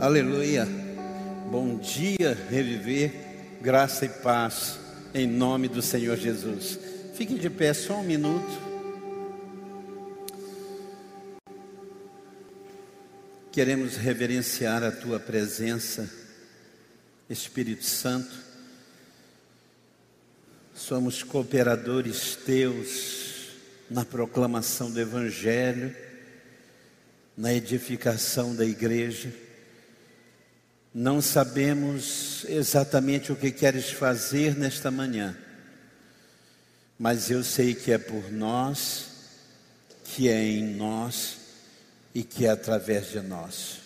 Aleluia. Bom dia, reviver, graça e paz, em nome do Senhor Jesus. Fique de pé só um minuto. Queremos reverenciar a tua presença, Espírito Santo. Somos cooperadores teus na proclamação do Evangelho, na edificação da igreja não sabemos exatamente o que queres fazer nesta manhã, mas eu sei que é por nós, que é em nós e que é através de nós.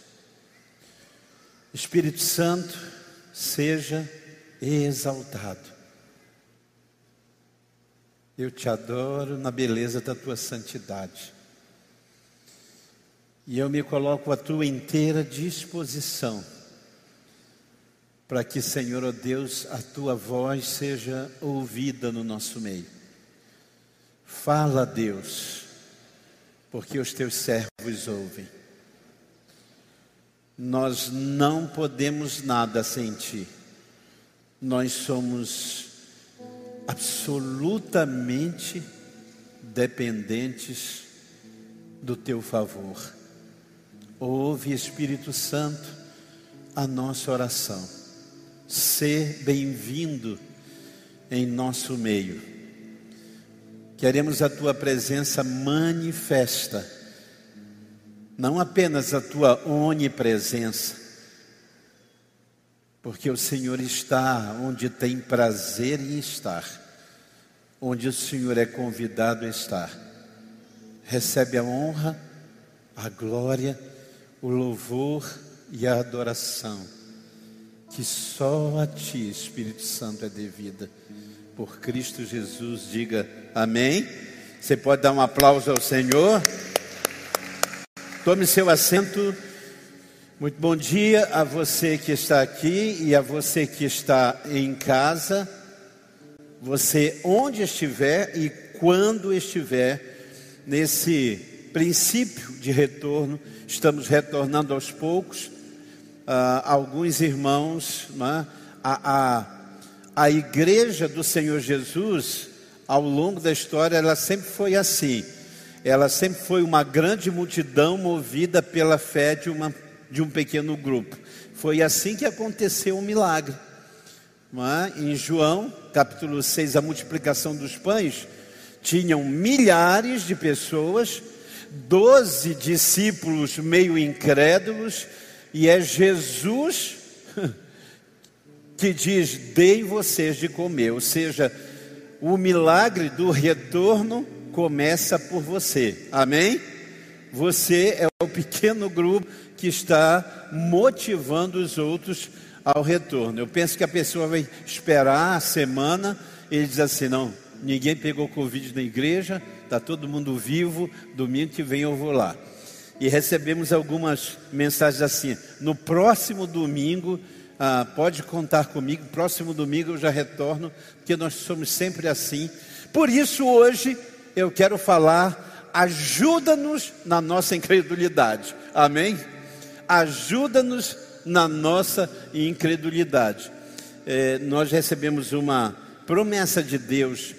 Espírito Santo, seja exaltado. Eu te adoro na beleza da tua santidade. E eu me coloco à tua inteira disposição para que, Senhor, ó oh Deus, a tua voz seja ouvida no nosso meio. Fala, Deus, porque os teus servos ouvem. Nós não podemos nada sem ti. Nós somos absolutamente dependentes do teu favor. Ouve, Espírito Santo, a nossa oração ser bem-vindo em nosso meio. Queremos a tua presença manifesta, não apenas a tua onipresença, porque o Senhor está onde tem prazer em estar, onde o Senhor é convidado a estar. Recebe a honra, a glória, o louvor e a adoração que só a Ti, Espírito Santo, é devida. Por Cristo Jesus, diga amém. Você pode dar um aplauso ao Senhor. Tome seu assento. Muito bom dia a você que está aqui e a você que está em casa. Você onde estiver e quando estiver nesse princípio de retorno, estamos retornando aos poucos uh, alguns irmãos, né? a, a, a igreja do Senhor Jesus, ao longo da história, ela sempre foi assim. Ela sempre foi uma grande multidão movida pela fé de, uma, de um pequeno grupo. Foi assim que aconteceu o milagre. É? Em João, capítulo 6, a multiplicação dos pães, tinham milhares de pessoas, doze discípulos meio incrédulos, e é Jesus que diz: Dei vocês de comer. Ou seja, o milagre do retorno começa por você. Amém? Você é o pequeno grupo que está motivando os outros ao retorno. Eu penso que a pessoa vai esperar a semana e diz assim: não, ninguém pegou Covid na igreja, está todo mundo vivo, domingo que vem eu vou lá e recebemos algumas mensagens assim: no próximo domingo, ah, pode contar comigo, próximo domingo eu já retorno, porque nós somos sempre assim. Por isso, hoje, eu quero falar: ajuda-nos na nossa incredulidade, amém? Ajuda-nos na nossa incredulidade. É, nós recebemos uma promessa de Deus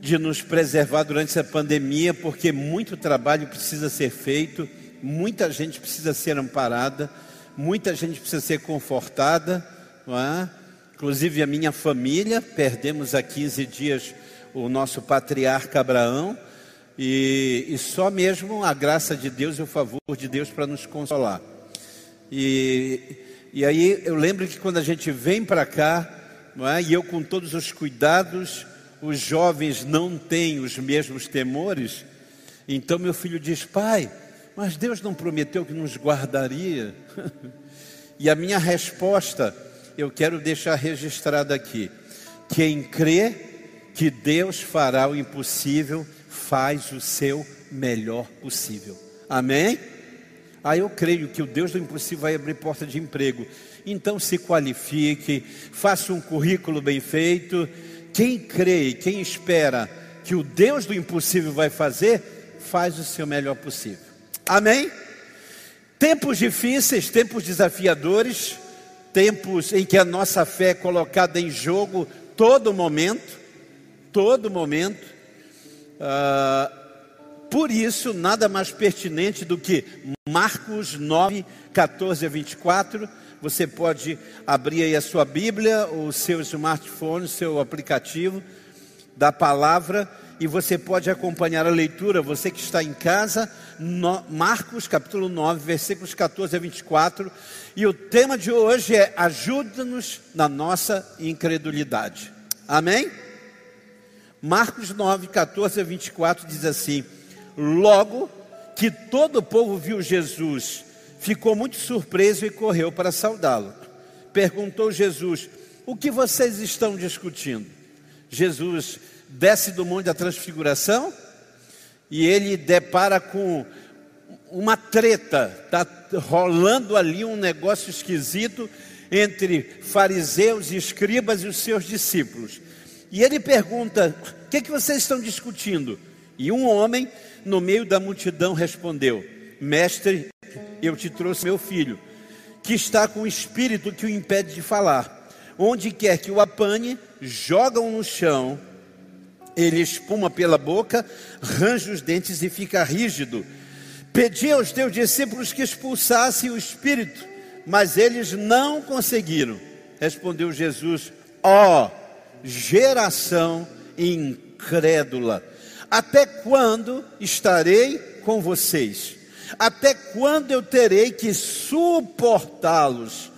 de nos preservar durante essa pandemia, porque muito trabalho precisa ser feito, muita gente precisa ser amparada, muita gente precisa ser confortada, é? inclusive a minha família. Perdemos há 15 dias o nosso patriarca Abraão, e, e só mesmo a graça de Deus e o favor de Deus para nos consolar. E, e aí eu lembro que quando a gente vem para cá, é? e eu com todos os cuidados, os jovens não têm os mesmos temores, então meu filho diz: Pai, mas Deus não prometeu que nos guardaria? e a minha resposta, eu quero deixar registrada aqui: quem crê que Deus fará o impossível, faz o seu melhor possível. Amém? Ah, eu creio que o Deus do impossível vai abrir porta de emprego. Então se qualifique, faça um currículo bem feito quem crê e quem espera que o Deus do impossível vai fazer, faz o seu melhor possível. Amém? Tempos difíceis, tempos desafiadores, tempos em que a nossa fé é colocada em jogo todo momento, todo momento. Ah, por isso, nada mais pertinente do que Marcos 9, 14 a 24. Você pode abrir aí a sua Bíblia, o seu smartphone, o seu aplicativo da palavra e você pode acompanhar a leitura, você que está em casa, no, Marcos capítulo 9, versículos 14 a 24. E o tema de hoje é: ajuda-nos na nossa incredulidade. Amém? Marcos 9, 14 a 24 diz assim: Logo que todo o povo viu Jesus, ficou muito surpreso e correu para saudá-lo. Perguntou Jesus: O que vocês estão discutindo? Jesus desce do monte da transfiguração e ele depara com uma treta, está rolando ali um negócio esquisito entre fariseus escribas e os seus discípulos. E ele pergunta: O que, é que vocês estão discutindo? E um homem, no meio da multidão, respondeu: Mestre, eu te trouxe meu filho, que está com o espírito que o impede de falar. Onde quer que o apanhe, jogam no chão ele espuma pela boca, range os dentes e fica rígido. Pedi aos teus discípulos que expulsassem o espírito, mas eles não conseguiram. Respondeu Jesus: Ó oh, geração incrédula, até quando estarei com vocês? Até quando eu terei que suportá-los?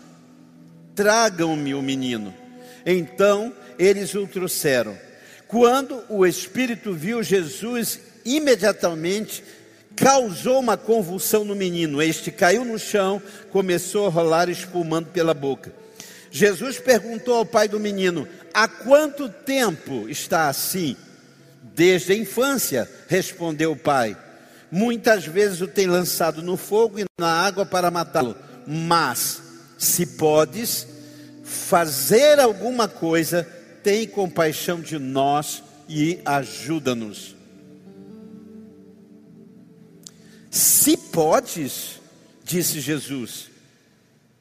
Tragam-me o menino. Então eles o trouxeram. Quando o espírito viu Jesus, imediatamente causou uma convulsão no menino. Este caiu no chão, começou a rolar, espumando pela boca. Jesus perguntou ao pai do menino: Há quanto tempo está assim? Desde a infância, respondeu o pai. Muitas vezes o tem lançado no fogo e na água para matá-lo. Mas, se podes fazer alguma coisa, tem compaixão de nós e ajuda-nos. Se podes, disse Jesus,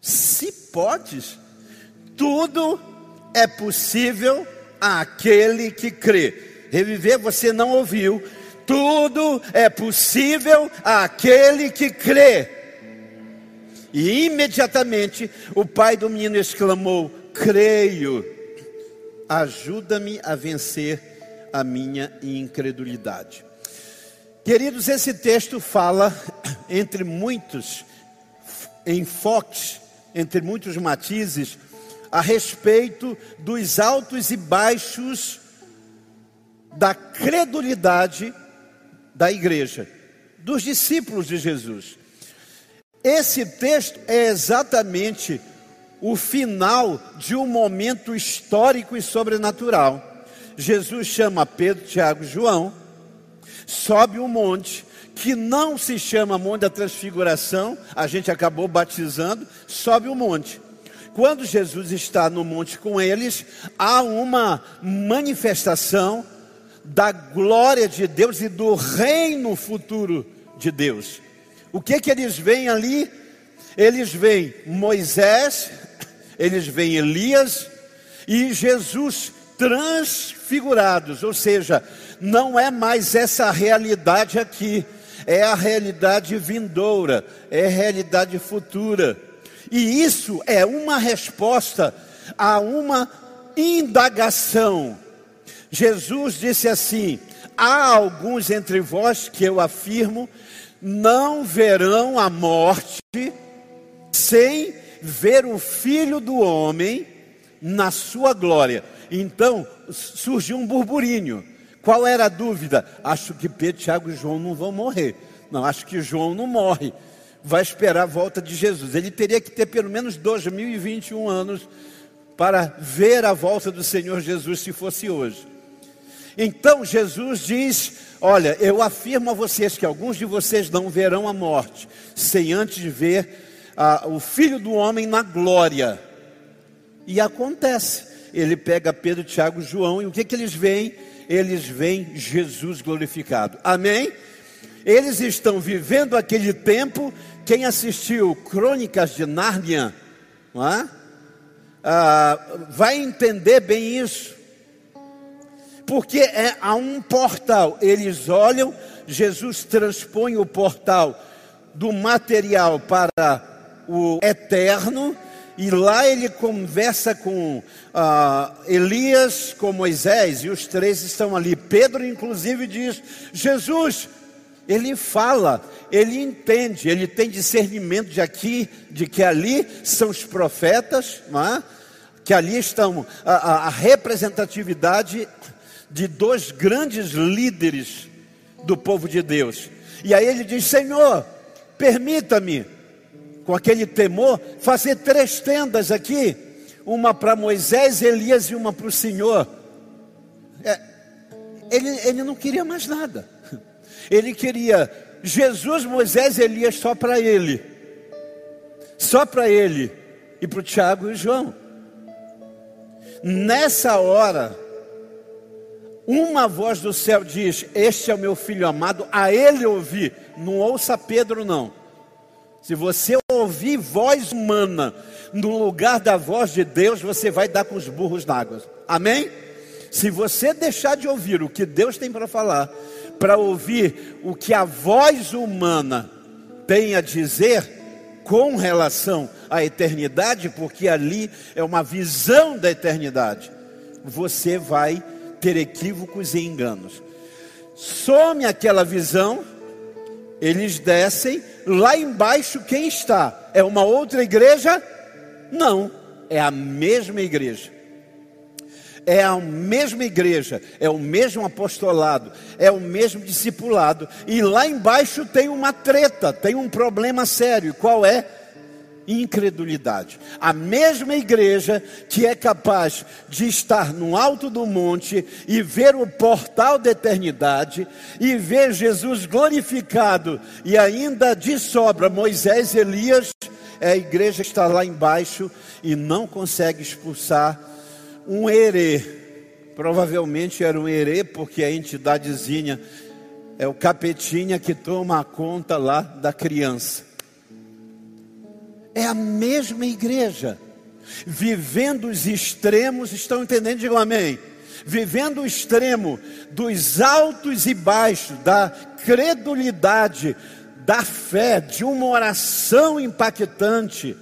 se podes, tudo é possível àquele que crê. Reviver você não ouviu. Tudo é possível àquele que crê. E imediatamente o pai do menino exclamou: Creio ajuda-me a vencer a minha incredulidade. Queridos, esse texto fala, entre muitos enfoques, entre muitos matizes, a respeito dos altos e baixos da credulidade da igreja, dos discípulos de Jesus. Esse texto é exatamente o final de um momento histórico e sobrenatural. Jesus chama Pedro, Tiago e João, sobe um monte que não se chama Monte da Transfiguração, a gente acabou batizando, sobe o um monte. Quando Jesus está no monte com eles, há uma manifestação da glória de Deus e do reino futuro de Deus. O que que eles veem ali? Eles veem Moisés, eles veem Elias e Jesus transfigurados, ou seja, não é mais essa realidade aqui, é a realidade vindoura, é a realidade futura. E isso é uma resposta a uma indagação. Jesus disse assim: há alguns entre vós que eu afirmo não verão a morte sem ver o filho do homem na sua glória. Então surgiu um burburinho. Qual era a dúvida? Acho que Pedro, Tiago e João não vão morrer. Não, acho que João não morre. Vai esperar a volta de Jesus. Ele teria que ter pelo menos 2021 anos para ver a volta do Senhor Jesus se fosse hoje. Então Jesus diz: Olha, eu afirmo a vocês que alguns de vocês não verão a morte, sem antes ver ah, o filho do homem na glória. E acontece. Ele pega Pedro, Tiago, João, e o que, que eles veem? Eles veem Jesus glorificado. Amém? Eles estão vivendo aquele tempo. Quem assistiu Crônicas de Nárnia, é? ah, vai entender bem isso. Porque é a um portal, eles olham, Jesus transpõe o portal do material para o eterno, e lá ele conversa com uh, Elias, com Moisés, e os três estão ali. Pedro, inclusive, diz: Jesus, ele fala, ele entende, ele tem discernimento de aqui, de que ali são os profetas, é? que ali estão a, a representatividade de dois grandes líderes do povo de Deus. E aí ele diz: Senhor, permita-me, com aquele temor, fazer três tendas aqui: uma para Moisés, Elias e uma para o Senhor. É, ele, ele não queria mais nada. Ele queria Jesus, Moisés e Elias só para ele. Só para ele. E para o Tiago e João. Nessa hora, uma voz do céu diz: Este é o meu filho amado, a ele ouvi. Não ouça Pedro, não. Se você ouvir voz humana no lugar da voz de Deus, você vai dar com os burros na água. Amém? Se você deixar de ouvir o que Deus tem para falar, para ouvir o que a voz humana tem a dizer com relação à eternidade, porque ali é uma visão da eternidade, você vai ter equívocos e enganos. Some aquela visão, eles descem, lá embaixo quem está? É uma outra igreja? Não, é a mesma igreja é a mesma igreja, é o mesmo apostolado, é o mesmo discipulado, e lá embaixo tem uma treta, tem um problema sério. Qual é? Incredulidade. A mesma igreja que é capaz de estar no alto do monte e ver o portal da eternidade e ver Jesus glorificado e ainda de sobra Moisés e Elias, é a igreja que está lá embaixo e não consegue expulsar um herê. Provavelmente era um herê, porque a entidadezinha é o capetinha que toma a conta lá da criança. É a mesma igreja, vivendo os extremos, estão entendendo? Digam amém. Vivendo o extremo dos altos e baixos, da credulidade, da fé, de uma oração impactante,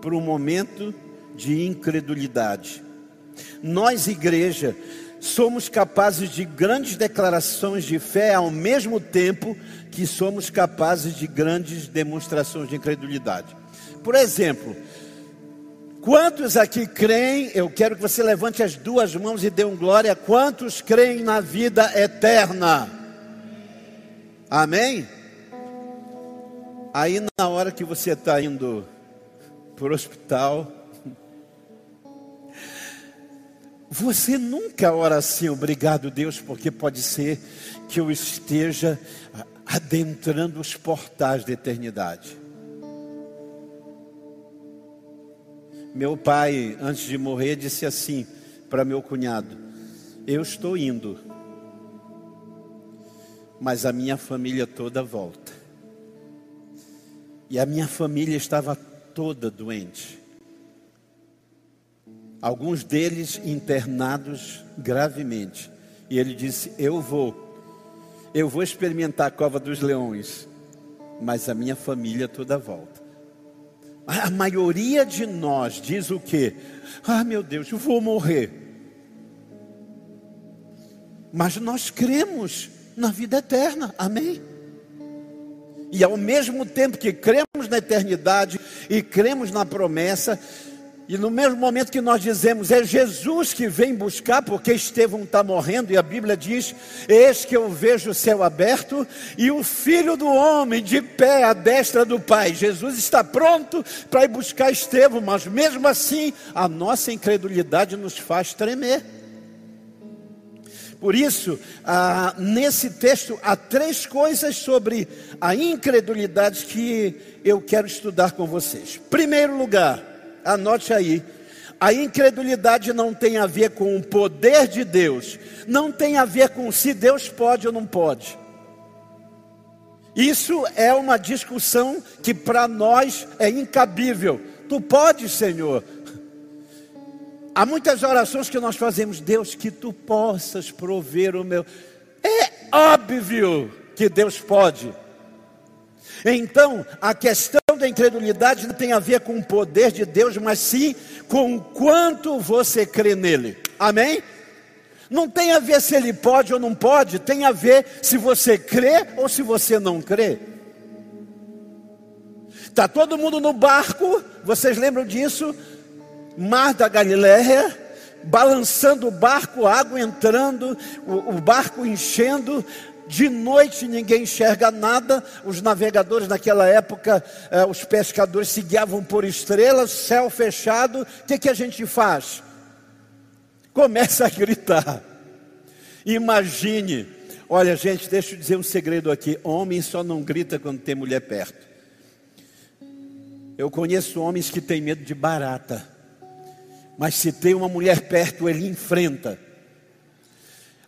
para um momento de incredulidade. Nós, igreja, somos capazes de grandes declarações de fé ao mesmo tempo que somos capazes de grandes demonstrações de incredulidade. Por exemplo, quantos aqui creem? Eu quero que você levante as duas mãos e dê um glória. Quantos creem na vida eterna? Amém? Aí, na hora que você está indo para o hospital, Você nunca ora assim, obrigado Deus, porque pode ser que eu esteja adentrando os portais da eternidade. Meu pai, antes de morrer, disse assim para meu cunhado: Eu estou indo, mas a minha família toda volta. E a minha família estava toda doente alguns deles internados gravemente. E ele disse: Eu vou, eu vou experimentar a cova dos leões, mas a minha família toda volta. A maioria de nós diz o que? Ah, meu Deus, eu vou morrer. Mas nós cremos na vida eterna, amém? E ao mesmo tempo que cremos na eternidade e cremos na promessa, e no mesmo momento que nós dizemos, é Jesus que vem buscar, porque Estevão está morrendo, e a Bíblia diz: Eis que eu vejo o céu aberto e o filho do homem de pé à destra do Pai. Jesus está pronto para ir buscar Estevão, mas mesmo assim, a nossa incredulidade nos faz tremer. Por isso, ah, nesse texto, há três coisas sobre a incredulidade que eu quero estudar com vocês. Primeiro lugar, anote aí. A incredulidade não tem a ver com o poder de Deus, não tem a ver com se Deus pode ou não pode. Isso é uma discussão que para nós é incabível. Tu podes, Senhor. Há muitas orações que nós fazemos, Deus, que tu possas prover o meu. É óbvio que Deus pode. Então, a questão da incredulidade não tem a ver com o poder de Deus, mas sim com quanto você crê nele. Amém? Não tem a ver se ele pode ou não pode, tem a ver se você crê ou se você não crê. Está todo mundo no barco, vocês lembram disso? Mar da Galiléia, balançando o barco, água entrando, o, o barco enchendo, de noite ninguém enxerga nada. Os navegadores naquela época, eh, os pescadores se guiavam por estrelas, céu fechado. O que, que a gente faz? Começa a gritar. Imagine. Olha, gente, deixa eu dizer um segredo aqui: homem só não grita quando tem mulher perto. Eu conheço homens que têm medo de barata, mas se tem uma mulher perto, ele enfrenta.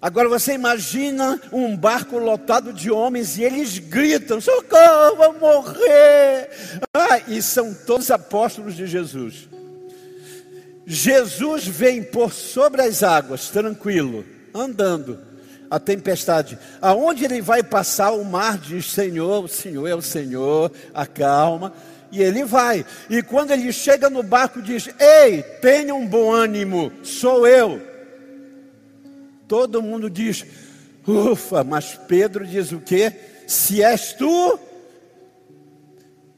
Agora você imagina um barco lotado de homens e eles gritam: socorro, vou morrer. Ah, e são todos apóstolos de Jesus. Jesus vem por sobre as águas, tranquilo, andando. A tempestade, aonde ele vai passar, o mar diz: Senhor, o Senhor é o Senhor, acalma. E ele vai. E quando ele chega no barco, diz: Ei, tenha um bom ânimo, sou eu. Todo mundo diz, ufa, mas Pedro diz o quê? Se és tu,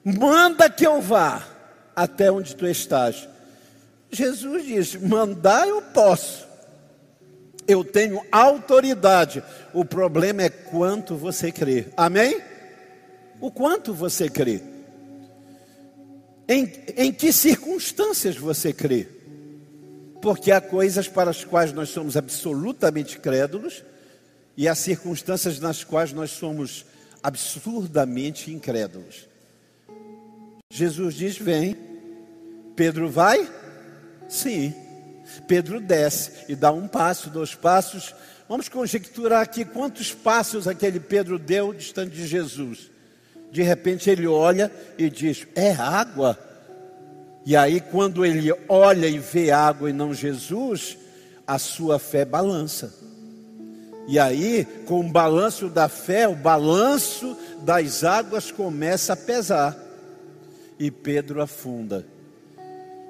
manda que eu vá até onde tu estás. Jesus diz: mandar eu posso, eu tenho autoridade. O problema é quanto você crê, amém? O quanto você crê, em, em que circunstâncias você crê porque há coisas para as quais nós somos absolutamente crédulos e há circunstâncias nas quais nós somos absurdamente incrédulos. Jesus diz: Vem. Pedro vai? Sim. Pedro desce e dá um passo, dois passos. Vamos conjecturar aqui quantos passos aquele Pedro deu distante de Jesus. De repente ele olha e diz: É água. E aí, quando ele olha e vê água e não Jesus, a sua fé balança. E aí, com o balanço da fé, o balanço das águas começa a pesar. E Pedro afunda.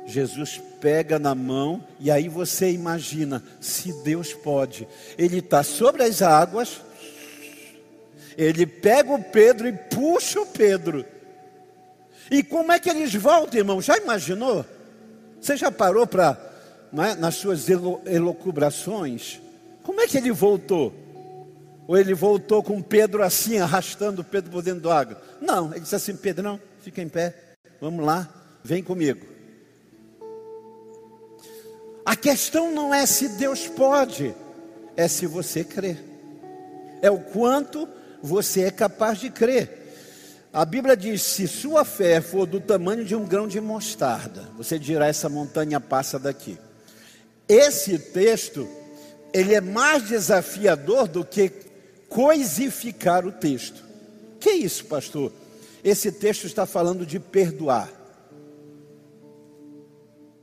Jesus pega na mão, e aí você imagina: se Deus pode, Ele está sobre as águas, ele pega o Pedro e puxa o Pedro e como é que eles voltam, irmão? Já imaginou? Você já parou para, é, nas suas elocubrações? Como é que ele voltou? Ou ele voltou com Pedro assim, arrastando Pedro por dentro da água? Não, ele disse assim: Pedrão, fica em pé, vamos lá, vem comigo. A questão não é se Deus pode, é se você crê, é o quanto você é capaz de crer. A Bíblia diz: se sua fé for do tamanho de um grão de mostarda, você dirá: essa montanha passa daqui. Esse texto, ele é mais desafiador do que coisificar o texto. Que isso, pastor? Esse texto está falando de perdoar.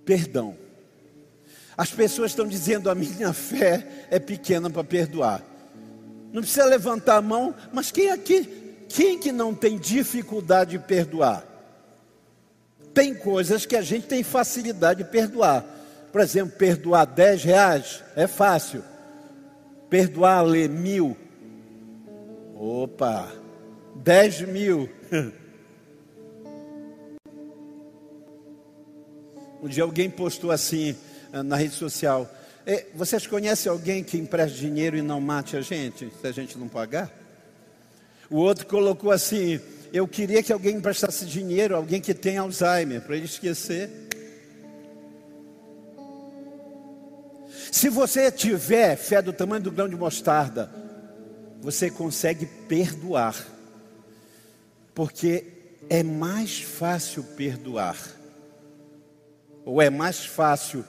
Perdão. As pessoas estão dizendo: a minha fé é pequena para perdoar. Não precisa levantar a mão, mas quem aqui quem que não tem dificuldade de perdoar? Tem coisas que a gente tem facilidade de perdoar. Por exemplo, perdoar 10 reais é fácil. Perdoar ler mil. Opa, 10 mil. Um dia alguém postou assim eh, na rede social: Vocês conhecem alguém que empresta dinheiro e não mate a gente, se a gente não pagar? O outro colocou assim: Eu queria que alguém emprestasse dinheiro, alguém que tem Alzheimer, para ele esquecer. Se você tiver fé do tamanho do grão de mostarda, você consegue perdoar, porque é mais fácil perdoar, ou é mais fácil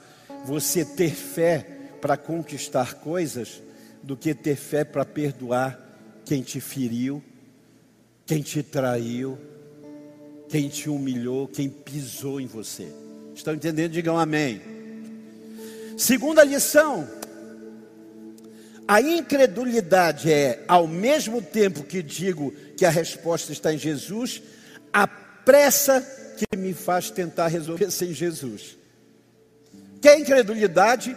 você ter fé para conquistar coisas do que ter fé para perdoar quem te feriu, quem te traiu, quem te humilhou, quem pisou em você. Estão entendendo? Digam amém. Segunda lição: a incredulidade é, ao mesmo tempo que digo que a resposta está em Jesus, a pressa que me faz tentar resolver sem Jesus. Que é incredulidade?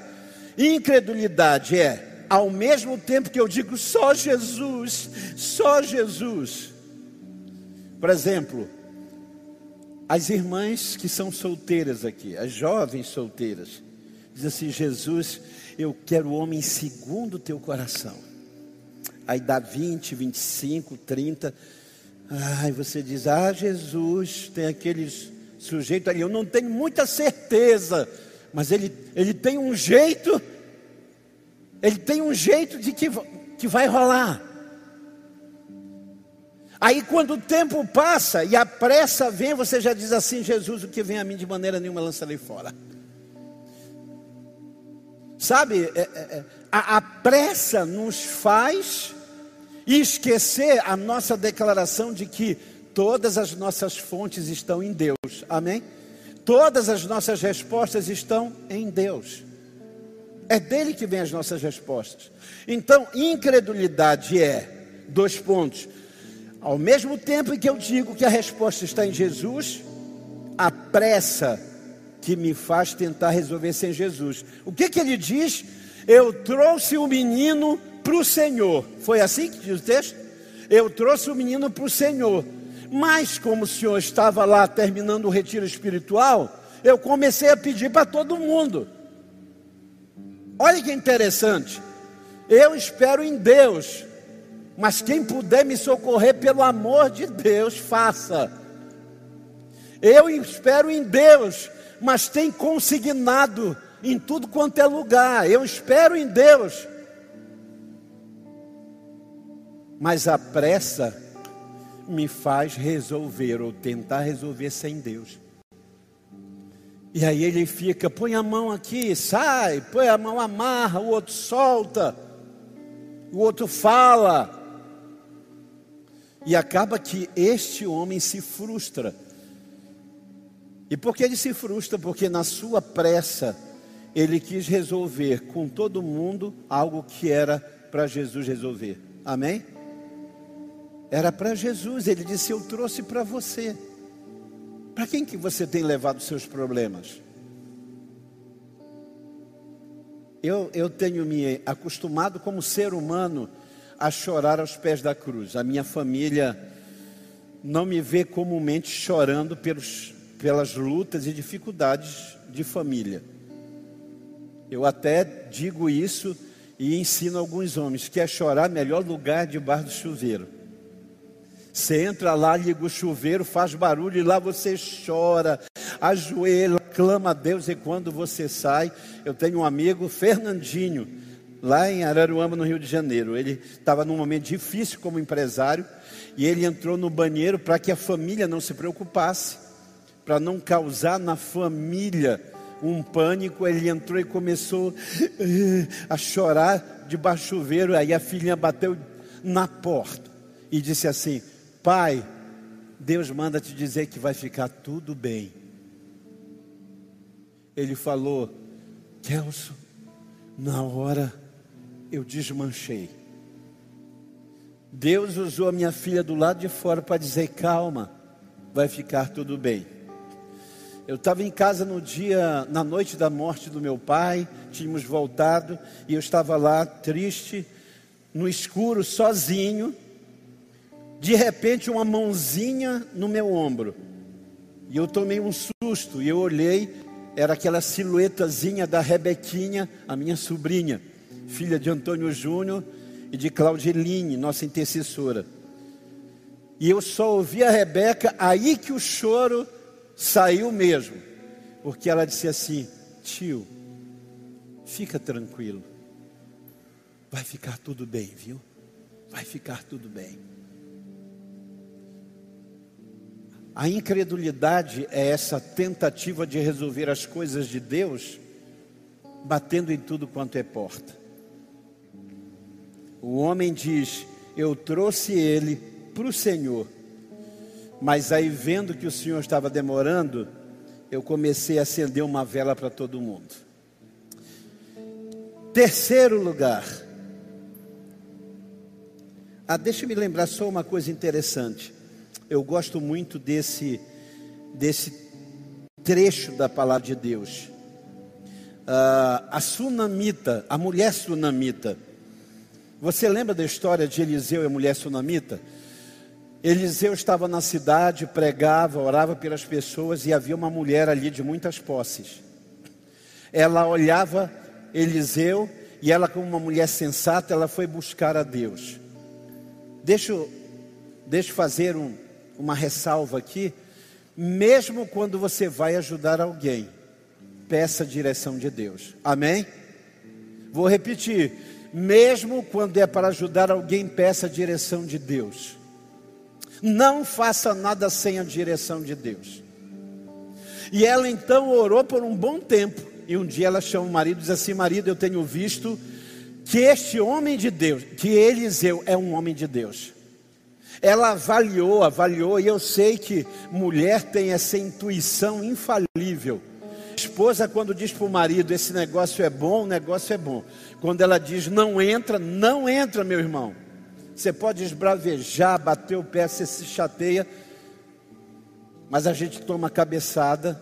Incredulidade é, ao mesmo tempo que eu digo só Jesus, só Jesus. Por exemplo, as irmãs que são solteiras aqui, as jovens solteiras, dizem assim: Jesus, eu quero homem segundo o teu coração. Aí dá 20, 25, 30. Ai, você diz: Ah, Jesus, tem aqueles sujeito ali. Eu não tenho muita certeza, mas ele, ele tem um jeito, ele tem um jeito de que, que vai rolar. Aí quando o tempo passa e a pressa vem, você já diz assim: Jesus, o que vem a mim de maneira nenhuma lançarei fora. Sabe, é, é, é, a, a pressa nos faz esquecer a nossa declaração de que todas as nossas fontes estão em Deus. Amém? Todas as nossas respostas estão em Deus. É dele que vem as nossas respostas. Então, incredulidade é dois pontos ao mesmo tempo em que eu digo que a resposta está em Jesus, a pressa que me faz tentar resolver sem Jesus. O que, que ele diz? Eu trouxe o menino para o Senhor. Foi assim que diz o texto? Eu trouxe o menino para o Senhor. Mas, como o Senhor estava lá terminando o retiro espiritual, eu comecei a pedir para todo mundo. Olha que interessante. Eu espero em Deus mas quem puder me socorrer, pelo amor de Deus, faça. Eu espero em Deus, mas tem consignado em tudo quanto é lugar. Eu espero em Deus. Mas a pressa me faz resolver ou tentar resolver sem Deus. E aí ele fica, põe a mão aqui, sai, põe a mão, amarra, o outro solta, o outro fala. E acaba que este homem se frustra. E por que ele se frustra? Porque na sua pressa, ele quis resolver com todo mundo algo que era para Jesus resolver. Amém? Era para Jesus, ele disse: Eu trouxe para você. Para quem que você tem levado seus problemas? Eu, eu tenho me acostumado como ser humano a chorar aos pés da cruz. A minha família não me vê comumente chorando pelos, pelas lutas e dificuldades de família. Eu até digo isso e ensino alguns homens: que é chorar, melhor lugar debaixo do chuveiro. Você entra lá, liga o chuveiro, faz barulho e lá você chora, ajoelha, clama a Deus e quando você sai, eu tenho um amigo, Fernandinho, lá em Araruama, no Rio de Janeiro. Ele estava num momento difícil como empresário e ele entrou no banheiro para que a família não se preocupasse, para não causar na família um pânico. Ele entrou e começou eh, a chorar debaixo do chuveiro. Aí a filhinha bateu na porta e disse assim: Pai, Deus manda te dizer que vai ficar tudo bem. Ele falou, Kelso, na hora eu desmanchei. Deus usou a minha filha do lado de fora para dizer: calma, vai ficar tudo bem. Eu estava em casa no dia, na noite da morte do meu pai, tínhamos voltado e eu estava lá triste, no escuro, sozinho. De repente, uma mãozinha no meu ombro. E eu tomei um susto e eu olhei, era aquela silhuetazinha da Rebequinha, a minha sobrinha filha de Antônio Júnior e de Claudeline, nossa intercessora. E eu só ouvi a Rebeca, aí que o choro saiu mesmo. Porque ela disse assim: tio, fica tranquilo, vai ficar tudo bem, viu? Vai ficar tudo bem. A incredulidade é essa tentativa de resolver as coisas de Deus, batendo em tudo quanto é porta. O homem diz: Eu trouxe ele para o Senhor. Mas aí, vendo que o Senhor estava demorando, eu comecei a acender uma vela para todo mundo. Terceiro lugar. Ah, deixa me lembrar só uma coisa interessante. Eu gosto muito desse, desse trecho da palavra de Deus. Ah, a sunamita, a mulher sunamita. Você lembra da história de Eliseu e a mulher sunamita? Eliseu estava na cidade, pregava, orava pelas pessoas e havia uma mulher ali de muitas posses. Ela olhava Eliseu e ela, como uma mulher sensata, ela foi buscar a Deus. Deixa eu, deixa eu fazer um, uma ressalva aqui. Mesmo quando você vai ajudar alguém, peça a direção de Deus. Amém? Vou repetir. Mesmo quando é para ajudar alguém, peça a direção de Deus. Não faça nada sem a direção de Deus. E ela então orou por um bom tempo. E um dia ela chama o marido e diz assim: Marido, eu tenho visto que este homem de Deus, que Eliseu é um homem de Deus. Ela avaliou, avaliou, e eu sei que mulher tem essa intuição infalível. Esposa, quando diz para o marido: Esse negócio é bom, o negócio é bom. Quando ela diz: Não entra, não entra, meu irmão. Você pode esbravejar, bater o pé, você se chateia, mas a gente toma cabeçada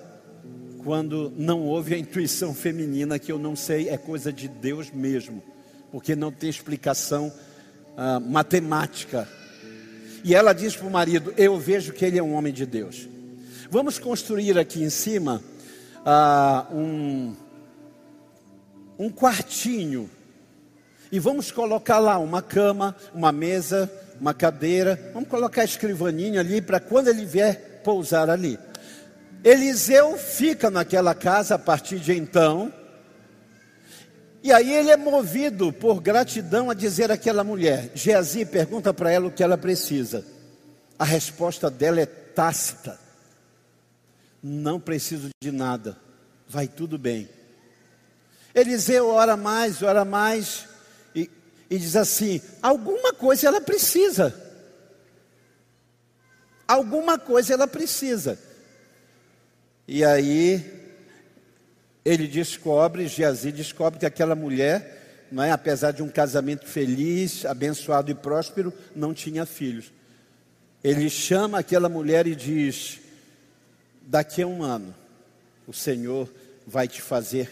quando não houve a intuição feminina, que eu não sei, é coisa de Deus mesmo, porque não tem explicação ah, matemática. E ela diz para o marido: Eu vejo que ele é um homem de Deus. Vamos construir aqui em cima ah, um, um quartinho e vamos colocar lá uma cama, uma mesa, uma cadeira. Vamos colocar a escrivaninha ali para quando ele vier pousar ali. Eliseu fica naquela casa a partir de então. E aí ele é movido por gratidão a dizer àquela mulher: Geazi pergunta para ela o que ela precisa. A resposta dela é tácita. Não preciso de nada. Vai tudo bem. Eliseu ora mais, ora mais e diz assim: alguma coisa ela precisa. Alguma coisa ela precisa. E aí ele descobre, Geazi descobre que aquela mulher, não é, apesar de um casamento feliz, abençoado e próspero, não tinha filhos. Ele chama aquela mulher e diz: daqui a um ano, o Senhor vai te fazer,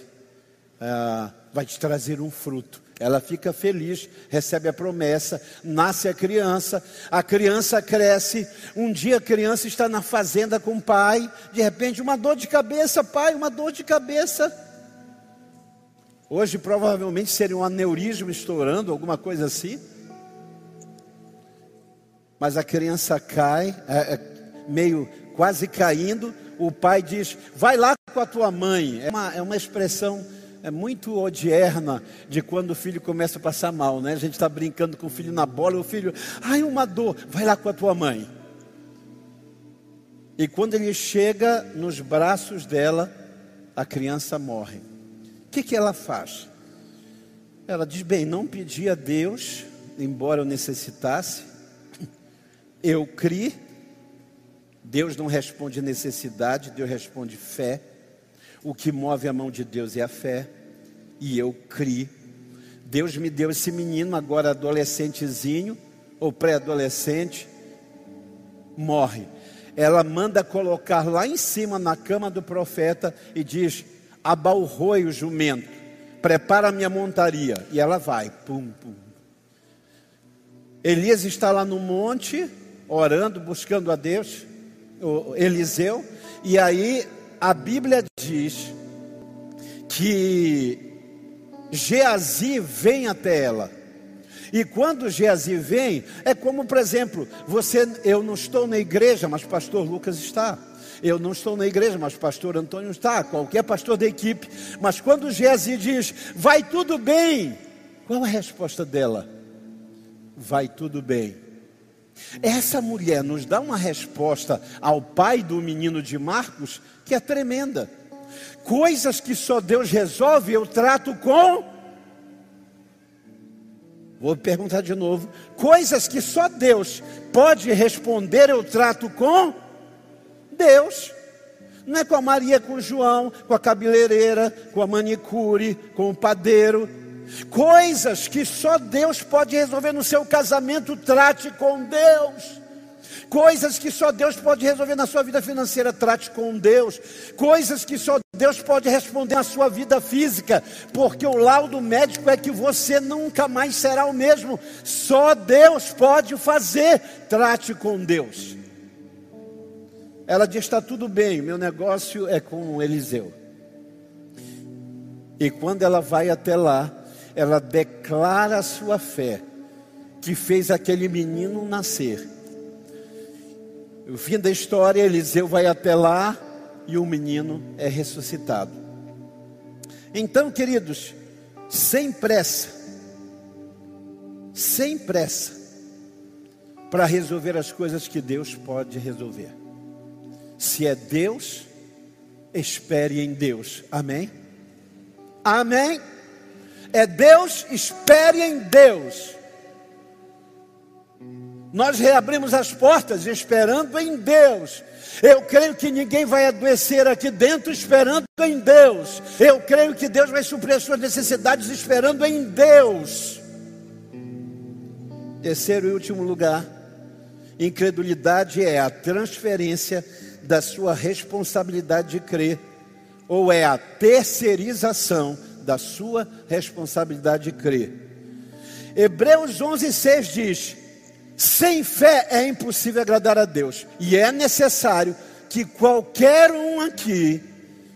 uh, vai te trazer um fruto. Ela fica feliz, recebe a promessa, nasce a criança, a criança cresce. Um dia a criança está na fazenda com o pai, de repente uma dor de cabeça, pai, uma dor de cabeça. Hoje provavelmente seria um aneurisma estourando, alguma coisa assim. Mas a criança cai, é, é, meio quase caindo. O pai diz: Vai lá com a tua mãe. É uma, é uma expressão é muito odierna de quando o filho começa a passar mal, né? A gente está brincando com o filho na bola, o filho, ai, uma dor, vai lá com a tua mãe. E quando ele chega nos braços dela, a criança morre. O que, que ela faz? Ela diz: Bem, não pedi a Deus, embora eu necessitasse, eu criei. Deus não responde necessidade, Deus responde fé. O que move a mão de Deus é a fé. E eu criei. Deus me deu esse menino, agora adolescentezinho, ou pré-adolescente, morre. Ela manda colocar lá em cima na cama do profeta e diz: abalroi o jumento, prepara a minha montaria. E ela vai, pum, pum. Elias está lá no monte, orando, buscando a Deus, Eliseu, e aí a Bíblia diz que Geazi vem até ela. E quando Geazi vem, é como, por exemplo, você, eu não estou na igreja, mas pastor Lucas está. Eu não estou na igreja, mas pastor Antônio está, qualquer pastor da equipe. Mas quando Geazi diz, vai tudo bem, qual a resposta dela? Vai tudo bem. Essa mulher nos dá uma resposta ao pai do menino de Marcos que é tremenda. Coisas que só Deus resolve, eu trato com Vou perguntar de novo. Coisas que só Deus pode responder, eu trato com Deus. Não é com a Maria, com o João, com a cabeleireira, com a manicure, com o padeiro. Coisas que só Deus pode resolver no seu casamento, trate com Deus. Coisas que só Deus pode resolver na sua vida financeira, trate com Deus. Coisas que só Deus pode responder na sua vida física, porque o laudo médico é que você nunca mais será o mesmo. Só Deus pode fazer. Trate com Deus. Ela diz: está tudo bem, meu negócio é com Eliseu. E quando ela vai até lá, ela declara a sua fé, que fez aquele menino nascer. O fim da história, Eliseu vai até lá e o menino é ressuscitado. Então, queridos, sem pressa, sem pressa, para resolver as coisas que Deus pode resolver. Se é Deus, espere em Deus. Amém? Amém? É Deus, espere em Deus. Nós reabrimos as portas esperando em Deus. Eu creio que ninguém vai adoecer aqui dentro esperando em Deus. Eu creio que Deus vai suprir as suas necessidades esperando em Deus. Terceiro e último lugar, incredulidade é a transferência da sua responsabilidade de crer, ou é a terceirização da sua responsabilidade de crer. Hebreus 11:6 diz: sem fé é impossível agradar a Deus, e é necessário que qualquer um aqui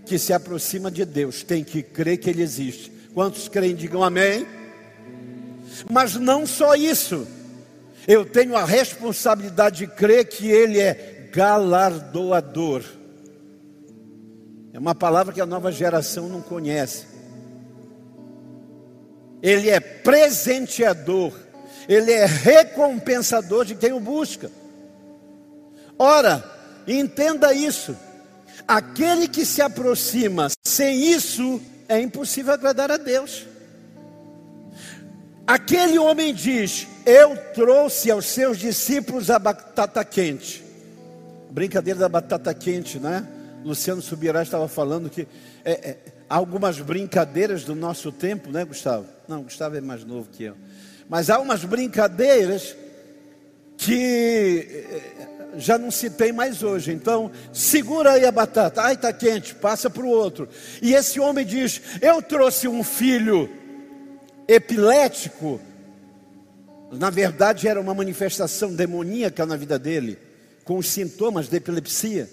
que se aproxima de Deus tem que crer que Ele existe. Quantos creem, digam amém. Mas não só isso, eu tenho a responsabilidade de crer que Ele é galardoador. É uma palavra que a nova geração não conhece. Ele é presenteador, ele é recompensador de quem o busca. Ora, entenda isso: aquele que se aproxima sem isso, é impossível agradar a Deus. Aquele homem diz: Eu trouxe aos seus discípulos a batata quente. Brincadeira da batata quente, né? Luciano Subirá estava falando que é, é, algumas brincadeiras do nosso tempo, né, Gustavo? Não, Gustavo é mais novo que eu. Mas há umas brincadeiras que é, já não se tem mais hoje. Então, segura aí a batata. Ai, está quente, passa para o outro. E esse homem diz: Eu trouxe um filho epilético. Na verdade, era uma manifestação demoníaca na vida dele com os sintomas de epilepsia.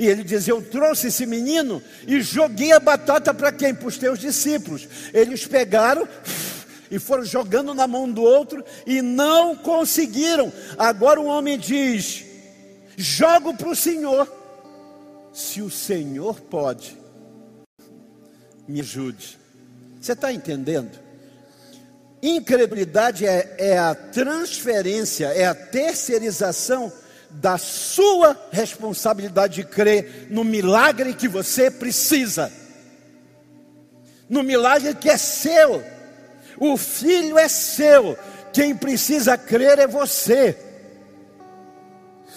E ele diz: Eu trouxe esse menino e joguei a batata para quem? Para os teus discípulos. Eles pegaram e foram jogando na mão do outro e não conseguiram. Agora o homem diz: Jogo para o Senhor. Se o Senhor pode, me ajude. Você está entendendo? Incredulidade é, é a transferência, é a terceirização da sua responsabilidade de crer no milagre que você precisa, no milagre que é seu. O filho é seu, quem precisa crer é você.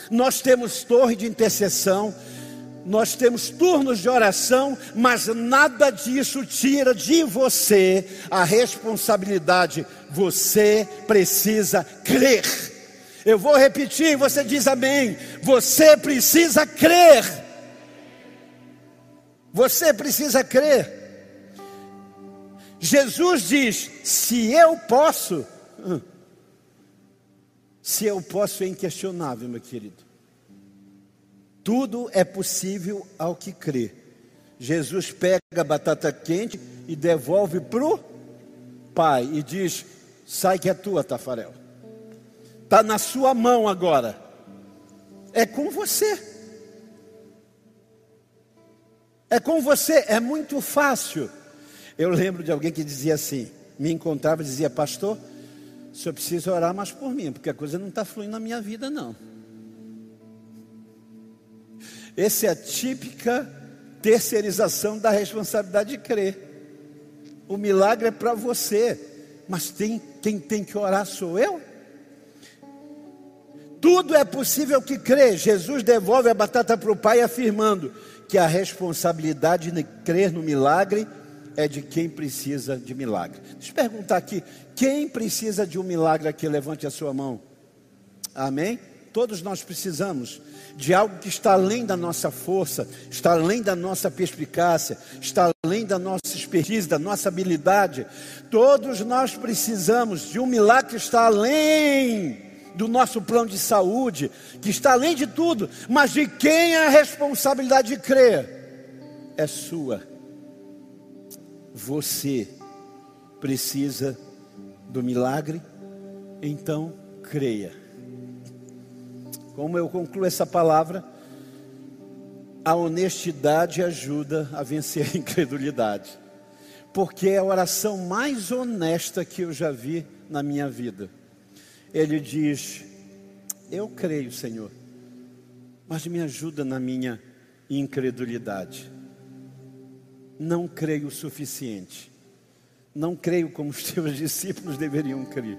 Nós temos torre de intercessão, nós temos turnos de oração, mas nada disso tira de você a responsabilidade. Você precisa crer. Eu vou repetir, você diz amém. Você precisa crer. Você precisa crer. Jesus diz: se eu posso, hum, se eu posso é inquestionável, meu querido. Tudo é possível ao que crê. Jesus pega a batata quente e devolve para o pai e diz: sai que é tua, Tafarel está na sua mão agora. É com você. É com você, é muito fácil. Eu lembro de alguém que dizia assim: me encontrava e dizia, pastor, o senhor precisa orar mais por mim, porque a coisa não está fluindo na minha vida, não. Essa é a típica terceirização da responsabilidade de crer. O milagre é para você. mas tem, quem tem que orar sou eu? Tudo é possível que crê. Jesus devolve a batata para o pai, afirmando que a responsabilidade de crer no milagre é de quem precisa de milagre. Deixa eu perguntar aqui: quem precisa de um milagre aqui? Levante a sua mão. Amém? Todos nós precisamos de algo que está além da nossa força, está além da nossa perspicácia, está além da nossa expertise, da nossa habilidade. Todos nós precisamos de um milagre que está além do nosso plano de saúde, que está além de tudo, mas de quem é a responsabilidade de crer? É sua. Você precisa do milagre, então creia. Como eu concluo essa palavra, a honestidade ajuda a vencer a incredulidade, porque é a oração mais honesta que eu já vi na minha vida ele diz: Eu creio, Senhor, mas me ajuda na minha incredulidade. Não creio o suficiente. Não creio como os teus discípulos deveriam crer.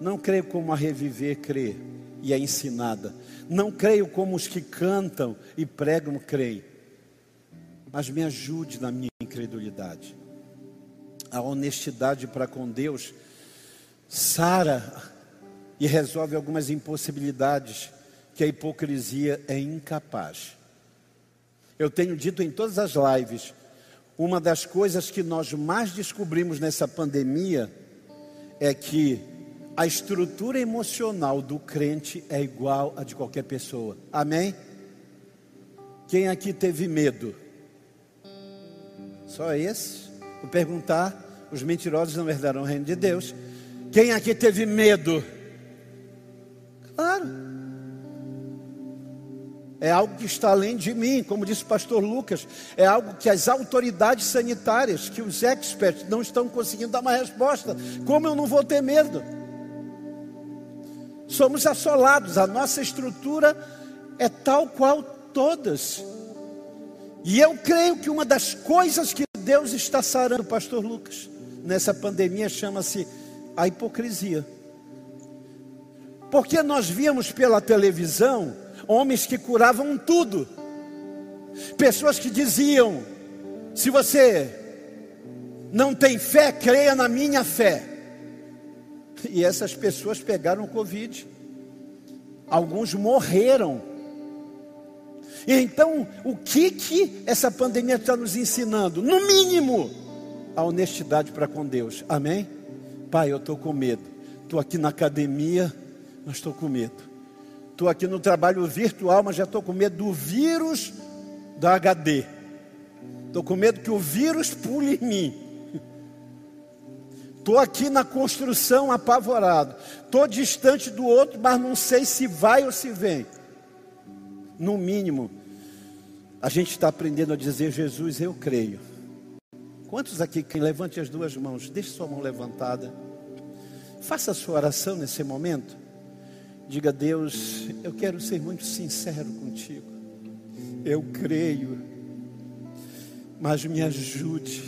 Não creio como a reviver crê e é ensinada. Não creio como os que cantam e pregam creem. Mas me ajude na minha incredulidade. A honestidade para com Deus sara e resolve algumas impossibilidades que a hipocrisia é incapaz. Eu tenho dito em todas as lives, uma das coisas que nós mais descobrimos nessa pandemia é que a estrutura emocional do crente é igual a de qualquer pessoa. Amém? Quem aqui teve medo? Só esse? Vou perguntar: os mentirosos não herdarão o reino de Deus. Quem aqui teve medo? É algo que está além de mim, como disse o pastor Lucas, é algo que as autoridades sanitárias, que os experts não estão conseguindo dar uma resposta. Como eu não vou ter medo? Somos assolados, a nossa estrutura é tal qual todas. E eu creio que uma das coisas que Deus está sarando, pastor Lucas, nessa pandemia chama-se a hipocrisia. Porque nós víamos pela televisão homens que curavam tudo, pessoas que diziam: se você não tem fé, creia na minha fé. E essas pessoas pegaram Covid, alguns morreram. E então, o que que essa pandemia está nos ensinando? No mínimo, a honestidade para com Deus. Amém? Pai, eu estou com medo. Estou aqui na academia mas estou com medo. Estou aqui no trabalho virtual, mas já estou com medo do vírus da HD. Estou com medo que o vírus pule em mim. Estou aqui na construção apavorado. Estou distante do outro, mas não sei se vai ou se vem. No mínimo, a gente está aprendendo a dizer: Jesus, eu creio. Quantos aqui, quem levante as duas mãos, deixe sua mão levantada. Faça a sua oração nesse momento. Diga Deus, eu quero ser muito sincero contigo. Eu creio, mas me ajude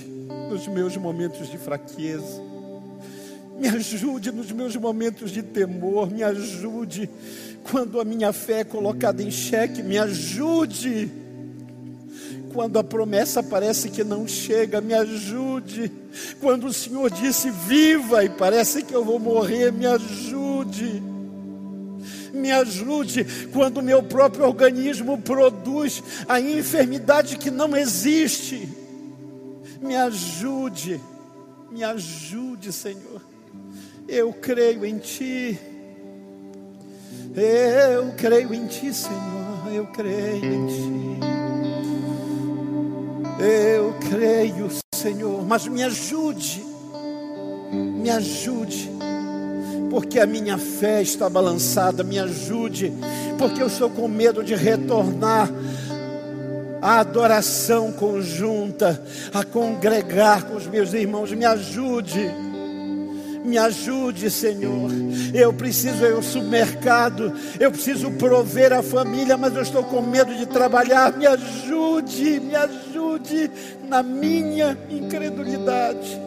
nos meus momentos de fraqueza. Me ajude nos meus momentos de temor, me ajude quando a minha fé é colocada em xeque, me ajude quando a promessa parece que não chega, me ajude. Quando o Senhor disse viva e parece que eu vou morrer, me ajude me ajude quando meu próprio organismo produz a enfermidade que não existe. Me ajude, me ajude, Senhor. Eu creio em Ti. Eu creio em Ti, Senhor. Eu creio em Ti. Eu creio, Senhor, mas me ajude, me ajude porque a minha fé está balançada, me ajude, porque eu estou com medo de retornar à adoração conjunta, a congregar com os meus irmãos, me ajude. Me ajude, Senhor. Eu preciso ir ao supermercado, eu preciso prover a família, mas eu estou com medo de trabalhar. Me ajude, me ajude na minha incredulidade.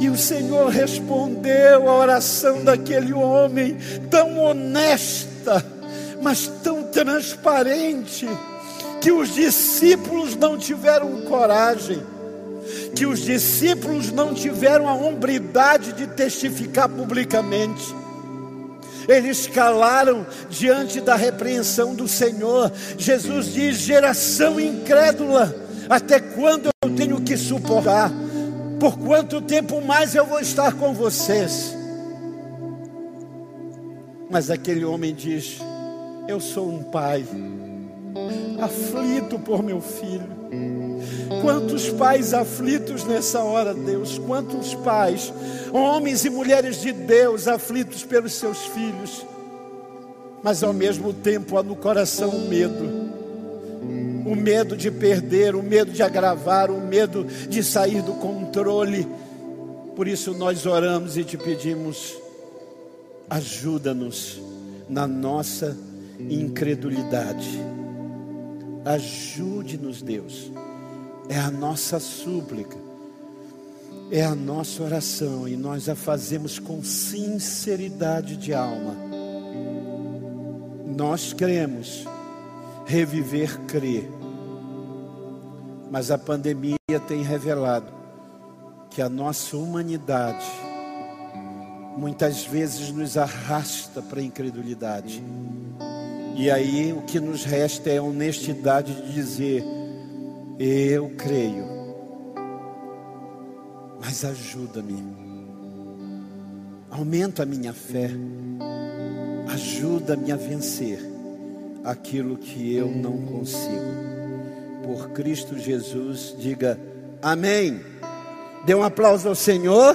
E o Senhor respondeu à oração daquele homem, tão honesta, mas tão transparente, que os discípulos não tiveram coragem, que os discípulos não tiveram a hombridade de testificar publicamente. Eles calaram diante da repreensão do Senhor. Jesus diz: geração incrédula, até quando eu tenho que suportar? Por quanto tempo mais eu vou estar com vocês? Mas aquele homem diz: Eu sou um pai, aflito por meu filho. Quantos pais aflitos nessa hora, Deus? Quantos pais, homens e mulheres de Deus, aflitos pelos seus filhos, mas ao mesmo tempo há no coração o medo o medo de perder, o medo de agravar, o medo de sair do controle. Por isso nós oramos e te pedimos, ajuda-nos na nossa incredulidade. Ajude-nos, Deus. É a nossa súplica, é a nossa oração e nós a fazemos com sinceridade de alma. Nós cremos, reviver, crer mas a pandemia tem revelado que a nossa humanidade muitas vezes nos arrasta para a incredulidade. E aí o que nos resta é a honestidade de dizer: Eu creio, mas ajuda-me, aumenta a minha fé, ajuda-me a vencer aquilo que eu não consigo por Cristo Jesus. Diga amém. Dê um aplauso ao Senhor.